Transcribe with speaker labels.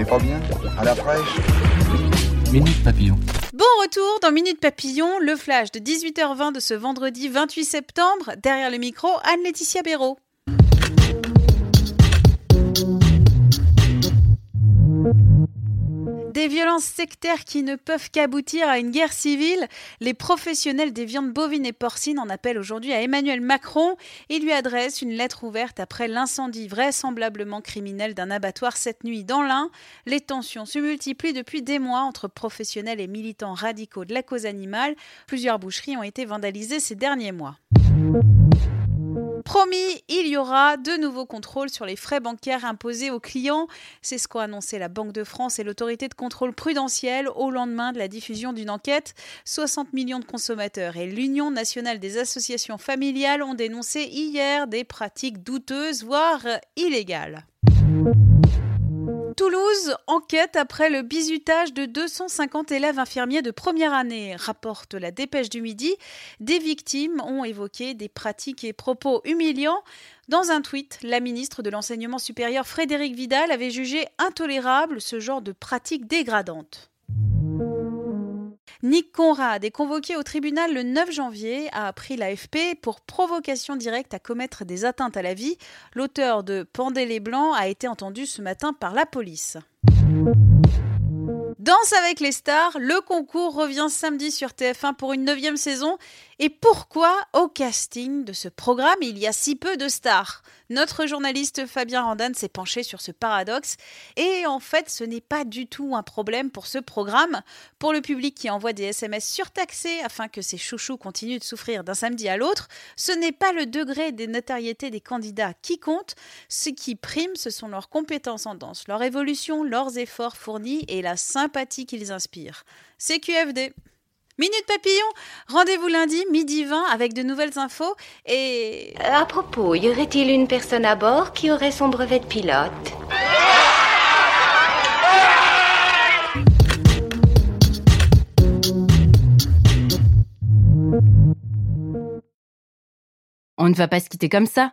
Speaker 1: N'est pas bien À la fraîche
Speaker 2: Minute Papillon.
Speaker 3: Bon retour dans Minute Papillon, le flash de 18h20 de ce vendredi 28 septembre. Derrière le micro, Anne-Laetitia Béraud. Des violences sectaires qui ne peuvent qu'aboutir à une guerre civile, les professionnels des viandes bovines et porcines en appellent aujourd'hui à Emmanuel Macron et lui adressent une lettre ouverte après l'incendie vraisemblablement criminel d'un abattoir cette nuit dans l'Ain. Les tensions se multiplient depuis des mois entre professionnels et militants radicaux de la cause animale. Plusieurs boucheries ont été vandalisées ces derniers mois. Promis, il y aura de nouveaux contrôles sur les frais bancaires imposés aux clients. C'est ce qu'ont annoncé la Banque de France et l'autorité de contrôle prudentiel au lendemain de la diffusion d'une enquête. 60 millions de consommateurs et l'Union nationale des associations familiales ont dénoncé hier des pratiques douteuses, voire illégales. Toulouse enquête après le bizutage de 250 élèves infirmiers de première année, rapporte la dépêche du midi. Des victimes ont évoqué des pratiques et propos humiliants. Dans un tweet, la ministre de l'Enseignement supérieur Frédéric Vidal avait jugé intolérable ce genre de pratiques dégradantes. Nick Conrad est convoqué au tribunal le 9 janvier, a appris l'AFP, pour provocation directe à commettre des atteintes à la vie. L'auteur de Pendez les Blancs a été entendu ce matin par la police. Danse avec les stars, le concours revient samedi sur TF1 pour une neuvième saison. Et pourquoi au casting de ce programme il y a si peu de stars? Notre journaliste Fabien Randan s'est penché sur ce paradoxe. Et en fait, ce n'est pas du tout un problème pour ce programme. Pour le public qui envoie des SMS surtaxés afin que ses chouchous continuent de souffrir d'un samedi à l'autre, ce n'est pas le degré des notoriétés des candidats qui compte. Ce qui prime, ce sont leurs compétences en danse, leur évolution, leurs efforts fournis et la sympathie qu'ils inspirent. C'est QFD. Minute Papillon, rendez-vous lundi, midi 20, avec de nouvelles infos et...
Speaker 4: À propos, y aurait-il une personne à bord qui aurait son brevet de pilote?
Speaker 5: On ne va pas se quitter comme ça.